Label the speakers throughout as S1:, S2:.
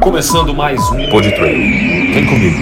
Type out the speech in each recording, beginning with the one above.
S1: Começando mais um Pod Train. Vem comigo.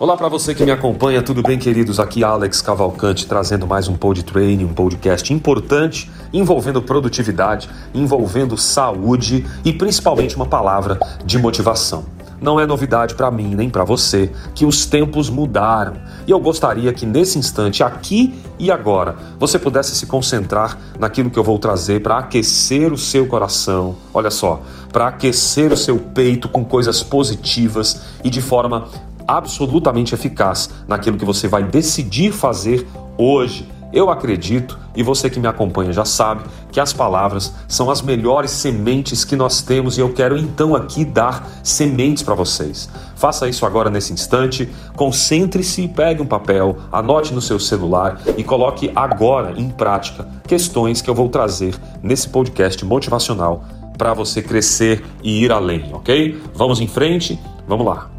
S1: Olá para você que me acompanha, tudo bem, queridos? Aqui Alex Cavalcante trazendo mais um Pod Train, um podcast importante envolvendo produtividade, envolvendo saúde e principalmente uma palavra de motivação. Não é novidade para mim nem para você que os tempos mudaram e eu gostaria que nesse instante, aqui e agora, você pudesse se concentrar naquilo que eu vou trazer para aquecer o seu coração. Olha só, para aquecer o seu peito com coisas positivas e de forma absolutamente eficaz naquilo que você vai decidir fazer hoje. Eu acredito, e você que me acompanha já sabe, que as palavras são as melhores sementes que nós temos e eu quero então aqui dar sementes para vocês. Faça isso agora nesse instante, concentre-se, pegue um papel, anote no seu celular e coloque agora em prática questões que eu vou trazer nesse podcast motivacional para você crescer e ir além, ok? Vamos em frente, vamos lá.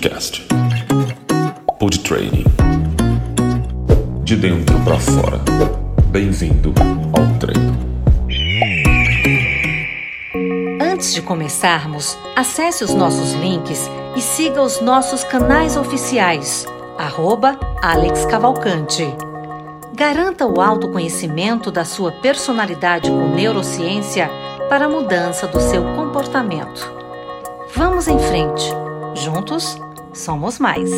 S1: Podcast. Pod Training. De dentro para fora. Bem-vindo ao treino.
S2: Antes de começarmos, acesse os nossos links e siga os nossos canais oficiais. Arroba Alex Cavalcante. Garanta o autoconhecimento da sua personalidade com neurociência para a mudança do seu comportamento. Vamos em frente. Juntos, somos mais.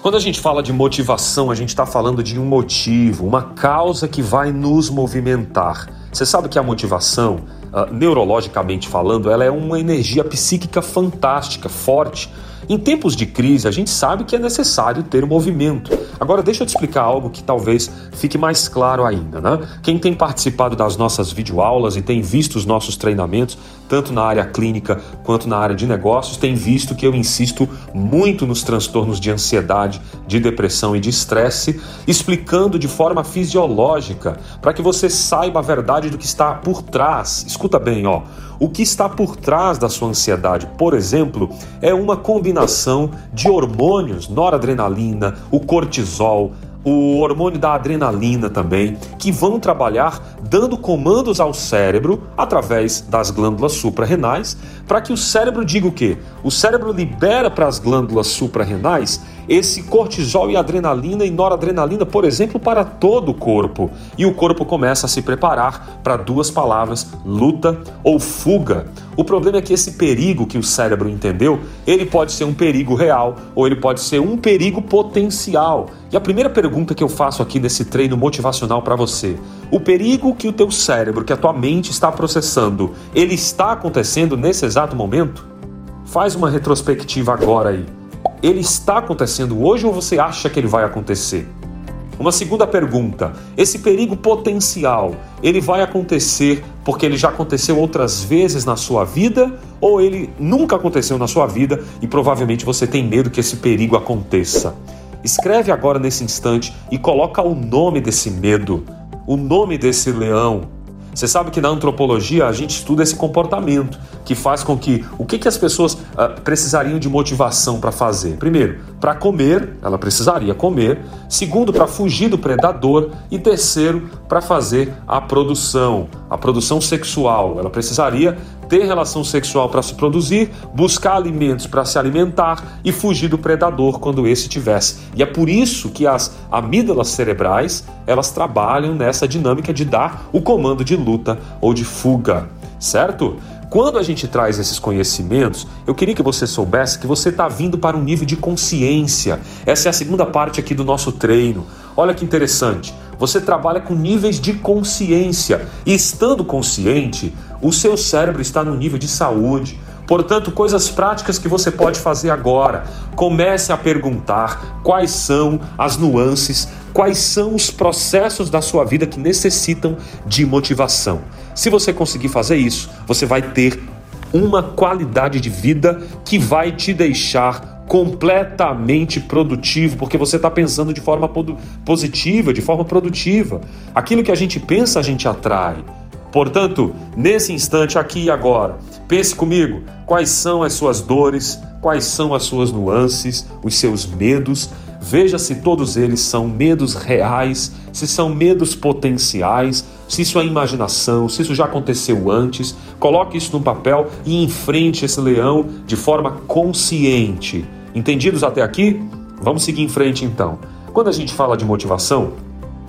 S1: Quando a gente fala de motivação, a gente está falando de um motivo, uma causa que vai nos movimentar. Você sabe que a motivação, uh, neurologicamente falando, ela é uma energia psíquica fantástica, forte. Em tempos de crise, a gente sabe que é necessário ter movimento. Agora, deixa eu te explicar algo que talvez fique mais claro ainda, né? Quem tem participado das nossas videoaulas e tem visto os nossos treinamentos, tanto na área clínica quanto na área de negócios, tem visto que eu insisto muito nos transtornos de ansiedade, de depressão e de estresse, explicando de forma fisiológica para que você saiba a verdade do que está por trás. Escuta bem, ó. O que está por trás da sua ansiedade, por exemplo, é uma combinação de hormônios, noradrenalina, o cortisol, o hormônio da adrenalina também, que vão trabalhar dando comandos ao cérebro através das glândulas suprarrenais, para que o cérebro diga o quê? O cérebro libera para as glândulas suprarrenais esse cortisol e adrenalina e noradrenalina, por exemplo, para todo o corpo. E o corpo começa a se preparar para duas palavras: luta ou fuga. O problema é que esse perigo que o cérebro entendeu, ele pode ser um perigo real ou ele pode ser um perigo potencial. E a primeira pergunta que eu faço aqui nesse treino motivacional para você, o perigo que o teu cérebro, que a tua mente está processando, ele está acontecendo nesse exato momento? Faz uma retrospectiva agora aí. Ele está acontecendo hoje ou você acha que ele vai acontecer? Uma segunda pergunta: esse perigo potencial, ele vai acontecer porque ele já aconteceu outras vezes na sua vida ou ele nunca aconteceu na sua vida e provavelmente você tem medo que esse perigo aconteça? Escreve agora nesse instante e coloca o nome desse medo, o nome desse leão, você sabe que na antropologia a gente estuda esse comportamento que faz com que o que, que as pessoas uh, precisariam de motivação para fazer? Primeiro, para comer, ela precisaria comer. Segundo, para fugir do predador. E terceiro, para fazer a produção, a produção sexual. Ela precisaria ter relação sexual para se produzir, buscar alimentos para se alimentar e fugir do predador quando esse tivesse. E é por isso que as amígdalas cerebrais, elas trabalham nessa dinâmica de dar o comando de luta ou de fuga, certo? Quando a gente traz esses conhecimentos, eu queria que você soubesse que você está vindo para um nível de consciência. Essa é a segunda parte aqui do nosso treino. Olha que interessante. Você trabalha com níveis de consciência. E estando consciente, o seu cérebro está no nível de saúde. Portanto, coisas práticas que você pode fazer agora. Comece a perguntar quais são as nuances, quais são os processos da sua vida que necessitam de motivação. Se você conseguir fazer isso, você vai ter uma qualidade de vida que vai te deixar completamente produtivo, porque você está pensando de forma positiva, de forma produtiva. Aquilo que a gente pensa, a gente atrai. Portanto, nesse instante, aqui e agora, pense comigo quais são as suas dores, quais são as suas nuances, os seus medos, veja se todos eles são medos reais, se são medos potenciais, se isso é imaginação, se isso já aconteceu antes. Coloque isso no papel e enfrente esse leão de forma consciente. Entendidos até aqui? Vamos seguir em frente então. Quando a gente fala de motivação,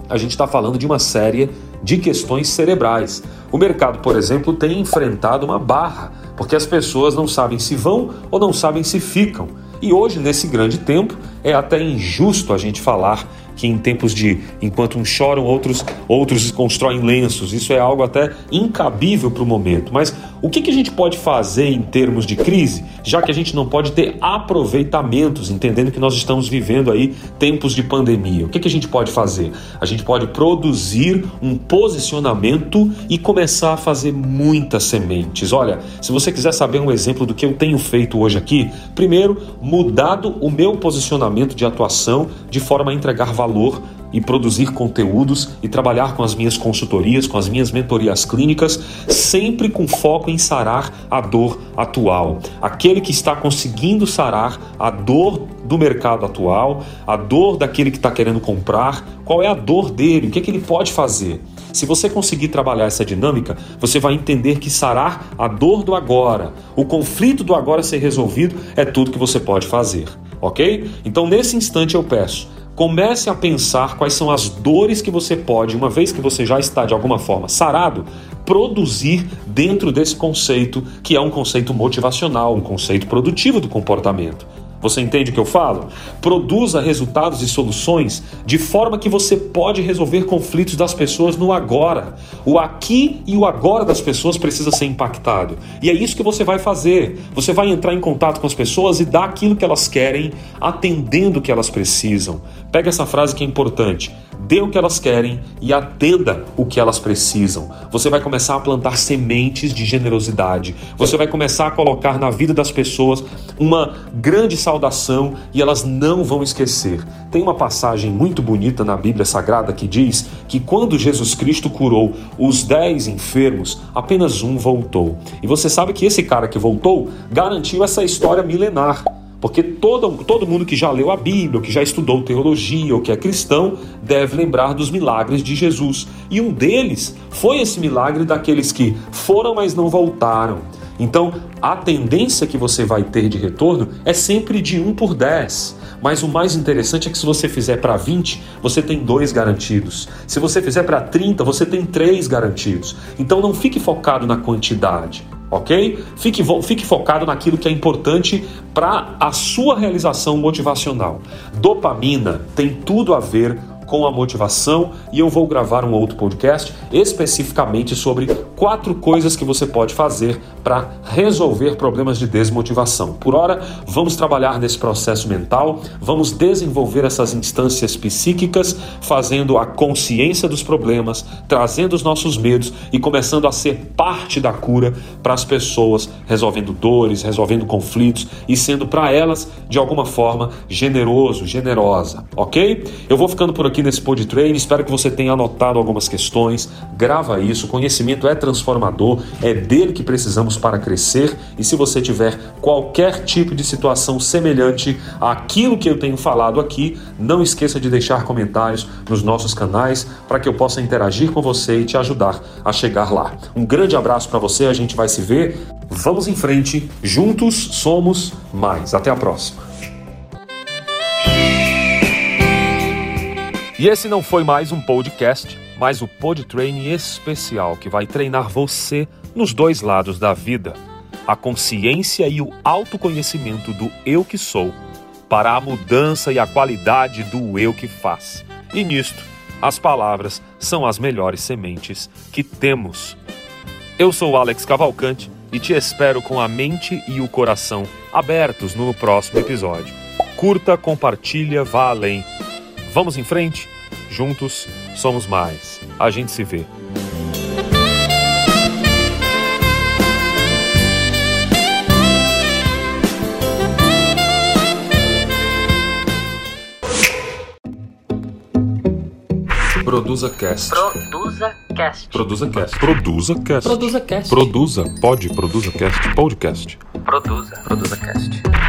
S1: a gente está falando de uma série de questões cerebrais. O mercado, por exemplo, tem enfrentado uma barra, porque as pessoas não sabem se vão ou não sabem se ficam. E hoje, nesse grande tempo, é até injusto a gente falar que em tempos de enquanto uns choram, outros outros constroem lenços. Isso é algo até incabível para o momento. Mas o que, que a gente pode fazer em termos de crise, já que a gente não pode ter aproveitamentos, entendendo que nós estamos vivendo aí tempos de pandemia? O que, que a gente pode fazer? A gente pode produzir um posicionamento e começar a fazer muitas sementes. Olha, se você quiser saber um exemplo do que eu tenho feito hoje aqui, primeiro, mudado o meu posicionamento de atuação de forma a entregar valor e produzir conteúdos e trabalhar com as minhas consultorias, com as minhas mentorias clínicas, sempre com foco em sarar a dor atual. Aquele que está conseguindo sarar a dor do mercado atual, a dor daquele que está querendo comprar, qual é a dor dele, o que, é que ele pode fazer. Se você conseguir trabalhar essa dinâmica, você vai entender que sarar a dor do agora, o conflito do agora ser resolvido, é tudo que você pode fazer, ok? Então, nesse instante, eu peço Comece a pensar quais são as dores que você pode, uma vez que você já está de alguma forma sarado, produzir dentro desse conceito, que é um conceito motivacional, um conceito produtivo do comportamento. Você entende o que eu falo? Produza resultados e soluções de forma que você pode resolver conflitos das pessoas no agora. O aqui e o agora das pessoas precisa ser impactado. E é isso que você vai fazer. Você vai entrar em contato com as pessoas e dar aquilo que elas querem, atendendo o que elas precisam. Pega essa frase que é importante dê o que elas querem e atenda o que elas precisam. Você vai começar a plantar sementes de generosidade. Você vai começar a colocar na vida das pessoas uma grande saudação e elas não vão esquecer. Tem uma passagem muito bonita na Bíblia Sagrada que diz que quando Jesus Cristo curou os dez enfermos, apenas um voltou. E você sabe que esse cara que voltou garantiu essa história milenar. Porque todo, todo mundo que já leu a Bíblia, que já estudou teologia ou que é cristão, deve lembrar dos milagres de Jesus. E um deles foi esse milagre daqueles que foram, mas não voltaram. Então, a tendência que você vai ter de retorno é sempre de 1 por 10. Mas o mais interessante é que se você fizer para 20, você tem dois garantidos. Se você fizer para 30, você tem três garantidos. Então não fique focado na quantidade ok? Fique, fique focado naquilo que é importante para a sua realização motivacional. Dopamina tem tudo a ver com a motivação e eu vou gravar um outro podcast especificamente sobre quatro coisas que você pode fazer para resolver problemas de desmotivação. Por hora, vamos trabalhar nesse processo mental, vamos desenvolver essas instâncias psíquicas, fazendo a consciência dos problemas, trazendo os nossos medos e começando a ser parte da cura para as pessoas, resolvendo dores, resolvendo conflitos e sendo para elas de alguma forma generoso, generosa, ok? Eu vou ficando por aqui aqui nesse PodTrain. Espero que você tenha anotado algumas questões. Grava isso. O conhecimento é transformador, é dele que precisamos para crescer. E se você tiver qualquer tipo de situação semelhante àquilo que eu tenho falado aqui, não esqueça de deixar comentários nos nossos canais para que eu possa interagir com você e te ajudar a chegar lá. Um grande abraço para você. A gente vai se ver. Vamos em frente. Juntos somos mais. Até a próxima. E esse não foi mais um podcast, mas o PodTrain especial que vai treinar você nos dois lados da vida: a consciência e o autoconhecimento do eu que sou, para a mudança e a qualidade do eu que faz. E nisto, as palavras são as melhores sementes que temos. Eu sou Alex Cavalcante e te espero com a mente e o coração abertos no próximo episódio. Curta, compartilha, vá além. Vamos em frente? Juntos somos mais. A gente se vê. Produza Cast.
S2: Produza Cast.
S1: Produza Cast. Produza Cast.
S2: Produza Cast.
S1: Produza. Pode. Produza Cast. Podcast.
S2: Produza. Produza Cast.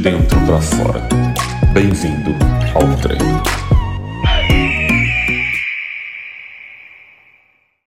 S1: Dentro para fora. Bem-vindo ao treino.